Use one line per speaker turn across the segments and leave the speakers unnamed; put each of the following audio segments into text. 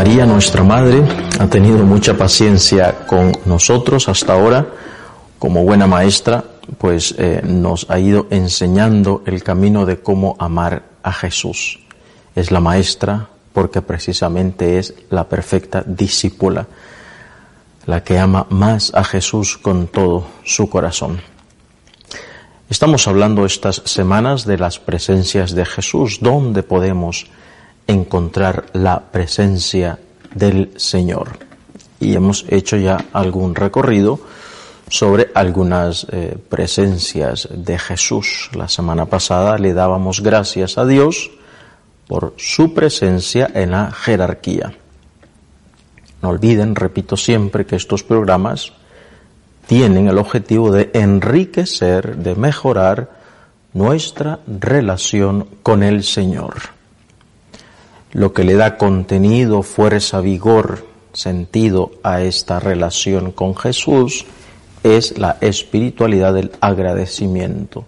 María, nuestra Madre, ha tenido mucha paciencia con nosotros hasta ahora. Como buena maestra, pues eh, nos ha ido enseñando el camino de cómo amar a Jesús. Es la maestra porque precisamente es la perfecta discípula, la que ama más a Jesús con todo su corazón. Estamos hablando estas semanas de las presencias de Jesús, donde podemos encontrar la presencia del Señor. Y hemos hecho ya algún recorrido sobre algunas eh, presencias de Jesús. La semana pasada le dábamos gracias a Dios por su presencia en la jerarquía. No olviden, repito siempre, que estos programas tienen el objetivo de enriquecer, de mejorar nuestra relación con el Señor lo que le da contenido, fuerza, vigor, sentido a esta relación con Jesús es la espiritualidad del agradecimiento.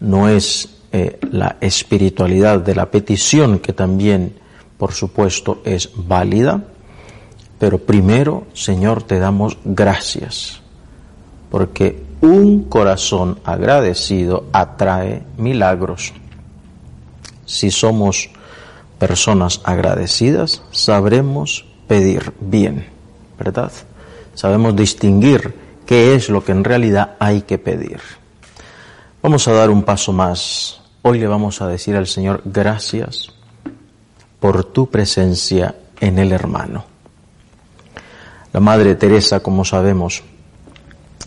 No es eh, la espiritualidad de la petición, que también, por supuesto, es válida, pero primero, Señor, te damos gracias, porque un corazón agradecido atrae milagros. Si somos personas agradecidas, sabremos pedir bien, ¿verdad? Sabemos distinguir qué es lo que en realidad hay que pedir. Vamos a dar un paso más. Hoy le vamos a decir al Señor gracias por tu presencia en el hermano. La Madre Teresa, como sabemos,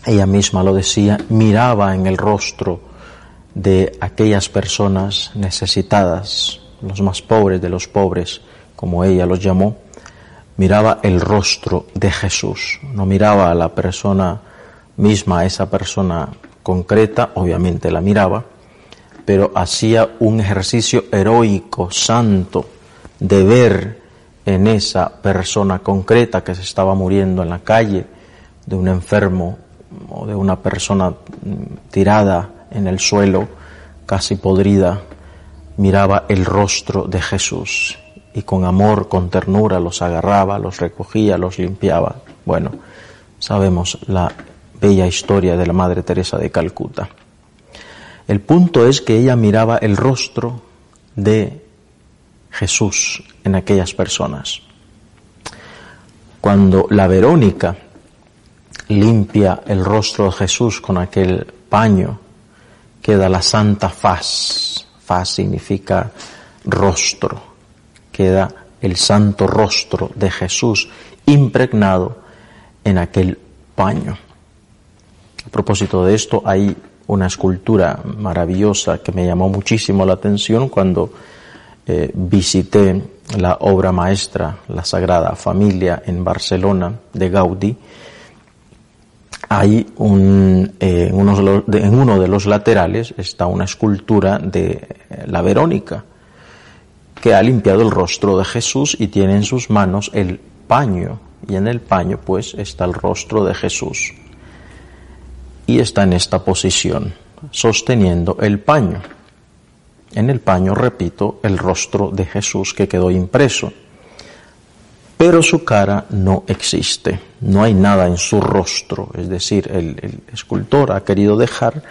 ella misma lo decía, miraba en el rostro de aquellas personas necesitadas, los más pobres de los pobres, como ella los llamó, miraba el rostro de Jesús, no miraba a la persona misma, a esa persona concreta, obviamente la miraba, pero hacía un ejercicio heroico, santo, de ver en esa persona concreta que se estaba muriendo en la calle, de un enfermo o de una persona tirada en el suelo, casi podrida, miraba el rostro de Jesús y con amor, con ternura los agarraba, los recogía, los limpiaba. Bueno, sabemos la bella historia de la Madre Teresa de Calcuta. El punto es que ella miraba el rostro de Jesús en aquellas personas. Cuando la Verónica limpia el rostro de Jesús con aquel paño, queda la santa faz Faz significa rostro. Queda el santo rostro de Jesús impregnado en aquel paño. A propósito de esto, hay una escultura maravillosa que me llamó muchísimo la atención cuando eh, visité la obra maestra, la Sagrada Familia en Barcelona de Gaudí hay un, eh, en uno de los laterales está una escultura de eh, la Verónica, que ha limpiado el rostro de Jesús y tiene en sus manos el paño, y en el paño pues está el rostro de Jesús. Y está en esta posición, sosteniendo el paño. En el paño, repito, el rostro de Jesús que quedó impreso pero su cara no existe, no hay nada en su rostro, es decir, el, escultor ha querido dejar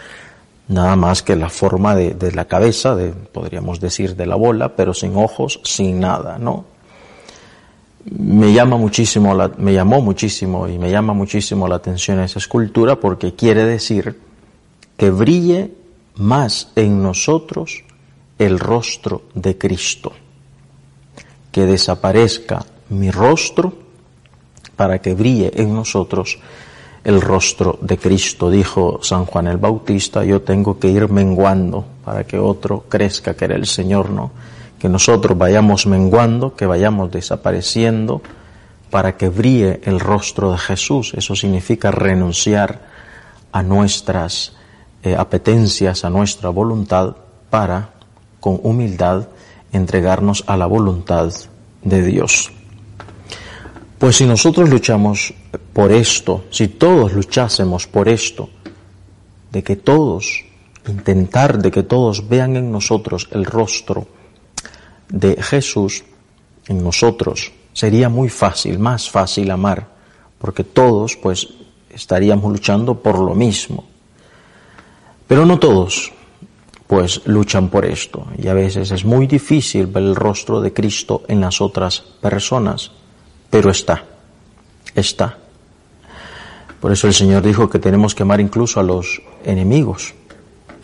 nada más que la forma de, la cabeza, de, podríamos decir de la bola, pero sin ojos, sin nada, ¿no? Me llama muchísimo, me llamó muchísimo y me llama muchísimo la atención esa escultura porque quiere decir que brille más en nosotros el rostro de Cristo, que desaparezca mi rostro para que brille en nosotros el rostro de Cristo. Dijo San Juan el Bautista, yo tengo que ir menguando para que otro crezca, que era el Señor, ¿no? Que nosotros vayamos menguando, que vayamos desapareciendo para que brille el rostro de Jesús. Eso significa renunciar a nuestras eh, apetencias, a nuestra voluntad, para, con humildad, entregarnos a la voluntad de Dios. Pues si nosotros luchamos por esto, si todos luchásemos por esto, de que todos, intentar de que todos vean en nosotros el rostro de Jesús, en nosotros, sería muy fácil, más fácil amar, porque todos pues estaríamos luchando por lo mismo. Pero no todos, pues luchan por esto. Y a veces es muy difícil ver el rostro de Cristo en las otras personas, pero está, está. Por eso el Señor dijo que tenemos que amar incluso a los enemigos.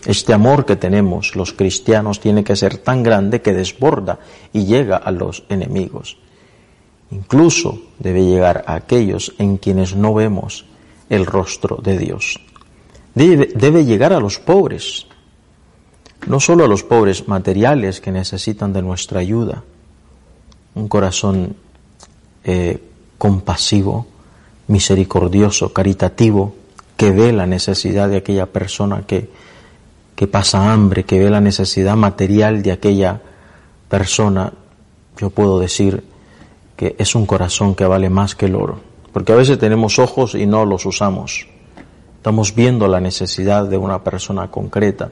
Este amor que tenemos los cristianos tiene que ser tan grande que desborda y llega a los enemigos. Incluso debe llegar a aquellos en quienes no vemos el rostro de Dios. Debe, llegar a los pobres, no solo a los pobres materiales que necesitan de nuestra ayuda, un corazón eh, compasivo, misericordioso, caritativo, que ve la necesidad de aquella persona que, que pasa hambre, que ve la necesidad material de aquella persona, yo puedo decir, que es un corazón que vale más que el oro. Porque a veces tenemos ojos y no los usamos. Estamos viendo la necesidad de una persona concreta.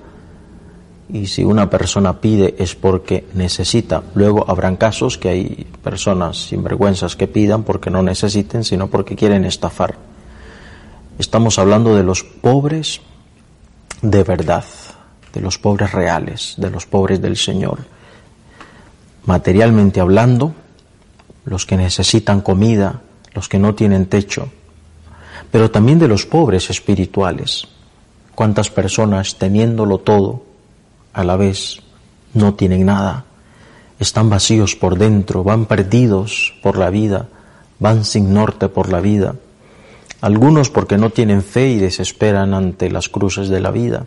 Y si una persona pide es porque necesita. Luego habrán casos que hay personas sinvergüenzas que pidan porque no necesiten, sino porque quieren estafar. Estamos hablando de los pobres de verdad, de los pobres reales, de los pobres del Señor. Materialmente hablando, los que necesitan comida, los que no tienen techo, pero también de los pobres espirituales. ¿Cuántas personas teniéndolo todo a la vez no tienen nada? Están vacíos por dentro, van perdidos por la vida, van sin norte por la vida. Algunos porque no tienen fe y desesperan ante las cruces de la vida.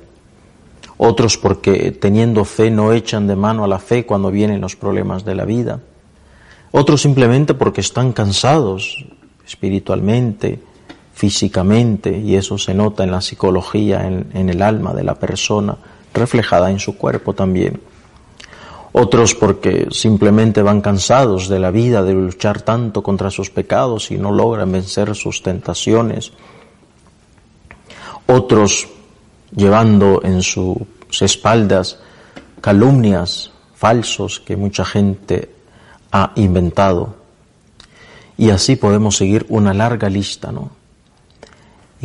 Otros porque teniendo fe no echan de mano a la fe cuando vienen los problemas de la vida otros simplemente porque están cansados espiritualmente, físicamente, y eso se nota en la psicología, en, el alma de la persona, reflejada en su cuerpo también. Otros porque simplemente van cansados de la vida, de luchar tanto contra sus pecados y no logran vencer sus tentaciones. Otros llevando en sus espaldas calumnias falsos que mucha gente ha inventado. Y así podemos seguir una larga lista, ¿no?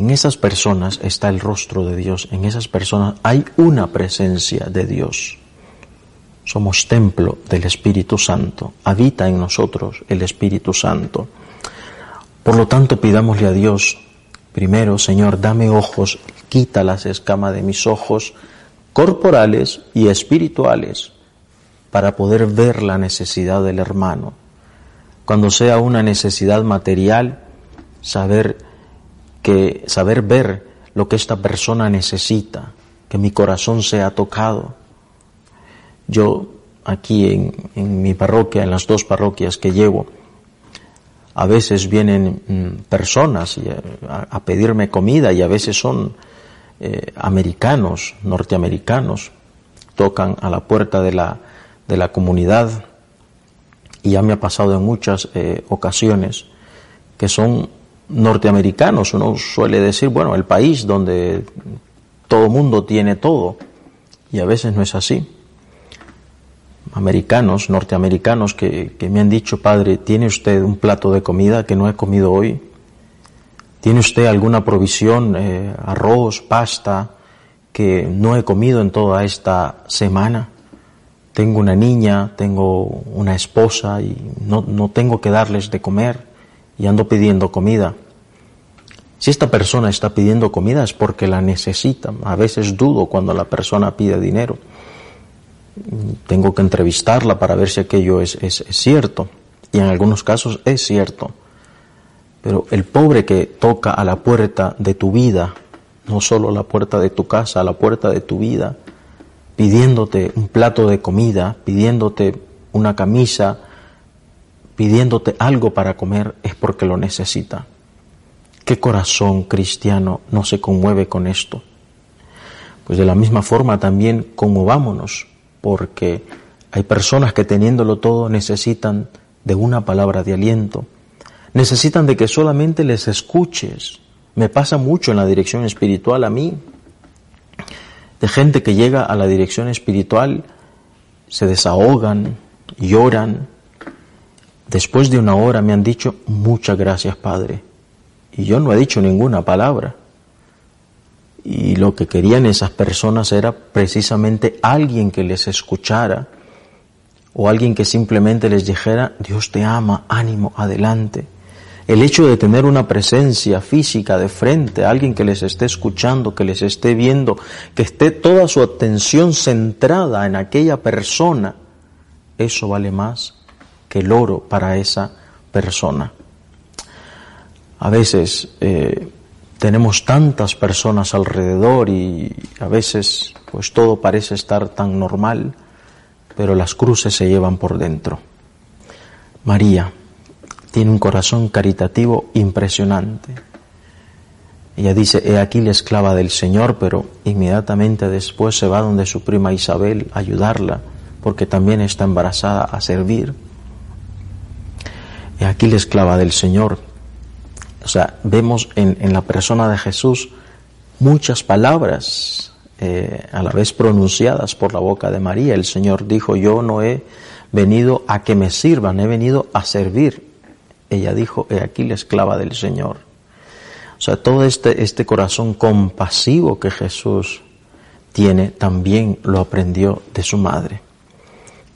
En esas personas está el rostro de Dios, en esas personas hay una presencia de Dios. Somos templo del Espíritu Santo, habita en nosotros el Espíritu Santo. Por lo tanto, pidámosle a Dios, primero, Señor, dame ojos, quita las escamas de mis ojos corporales y espirituales para poder ver la necesidad del hermano. Cuando sea una necesidad material, saber que saber ver lo que esta persona necesita, que mi corazón sea tocado. Yo aquí en, en mi parroquia, en las dos parroquias que llevo, a veces vienen mm, personas a, pedirme comida y a veces son eh, americanos, norteamericanos, tocan a la puerta de la, de la comunidad, y ya me ha pasado en muchas eh, ocasiones, que son norteamericanos. Uno suele decir, bueno, el país donde todo mundo tiene todo, y a veces no es así. Americanos, norteamericanos, que, que me han dicho, padre, ¿tiene usted un plato de comida que no he comido hoy? ¿Tiene usted alguna provisión, eh, arroz, pasta, que no he comido en toda esta semana? tengo una niña, tengo una esposa y no, no, tengo que darles de comer y ando pidiendo comida. Si esta persona está pidiendo comida es porque la necesita. A veces dudo cuando la persona pide dinero. Tengo que entrevistarla para ver si aquello es, es, cierto. Y en algunos casos es cierto. Pero el pobre que toca a la puerta de tu vida, no solo la puerta de tu casa, a la puerta de tu vida, pidiéndote un plato de comida, pidiéndote una camisa, pidiéndote algo para comer, es porque lo necesita. ¿Qué corazón cristiano no se conmueve con esto? Pues de la misma forma también conmovámonos, porque hay personas que teniéndolo todo necesitan de una palabra de aliento, necesitan de que solamente les escuches. Me pasa mucho en la dirección espiritual a mí, de gente que llega a la dirección espiritual, se desahogan, lloran. Después de una hora me han dicho, muchas gracias Padre. Y yo no he dicho ninguna palabra. Y lo que querían esas personas era precisamente alguien que les escuchara o alguien que simplemente les dijera, Dios te ama, ánimo, adelante. El hecho de tener una presencia física de frente, alguien que les esté escuchando, que les esté viendo, que esté toda su atención centrada en aquella persona, eso vale más que el oro para esa persona. A veces eh, tenemos tantas personas alrededor y a veces pues todo parece estar tan normal, pero las cruces se llevan por dentro. María, tiene un corazón caritativo impresionante. Ella dice, he aquí la esclava del Señor, pero inmediatamente después se va donde su prima Isabel a ayudarla, porque también está embarazada a servir. He aquí la esclava del Señor. O sea, vemos en, la persona de Jesús muchas palabras eh, a la vez pronunciadas por la boca de María. El Señor dijo, yo no he venido a que me sirvan, he venido a servir. Ella dijo, he aquí la esclava del Señor. O sea, todo este, este corazón compasivo que Jesús tiene también lo aprendió de su madre.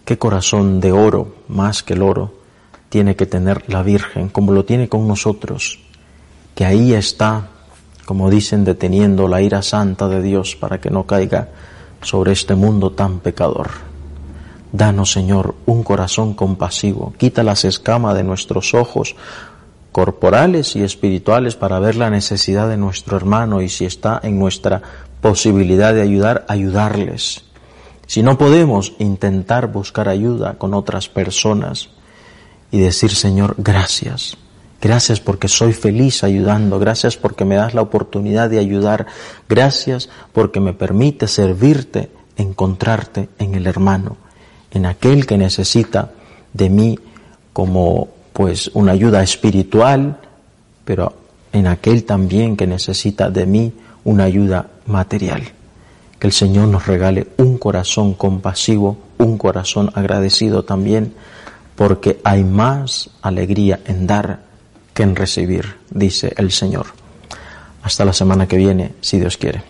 ¿Qué corazón de oro, más que el oro, tiene que tener la Virgen, como lo tiene con nosotros? Que ahí está, como dicen, deteniendo la ira santa de Dios para que no caiga sobre este mundo tan pecador. Danos, Señor, un corazón compasivo. Quita las escamas de nuestros ojos corporales y espirituales para ver la necesidad de nuestro hermano y si está en nuestra posibilidad de ayudar, ayudarles. Si no podemos, intentar buscar ayuda con otras personas y decir, Señor, gracias. Gracias porque soy feliz ayudando, gracias porque me das la oportunidad de ayudar, gracias porque me permite servirte, encontrarte en el hermano en aquel que necesita de mí como pues una ayuda espiritual, pero en aquel también que necesita de mí una ayuda material. Que el Señor nos regale un corazón compasivo, un corazón agradecido también, porque hay más alegría en dar que en recibir, dice el Señor. Hasta la semana que viene, si Dios quiere.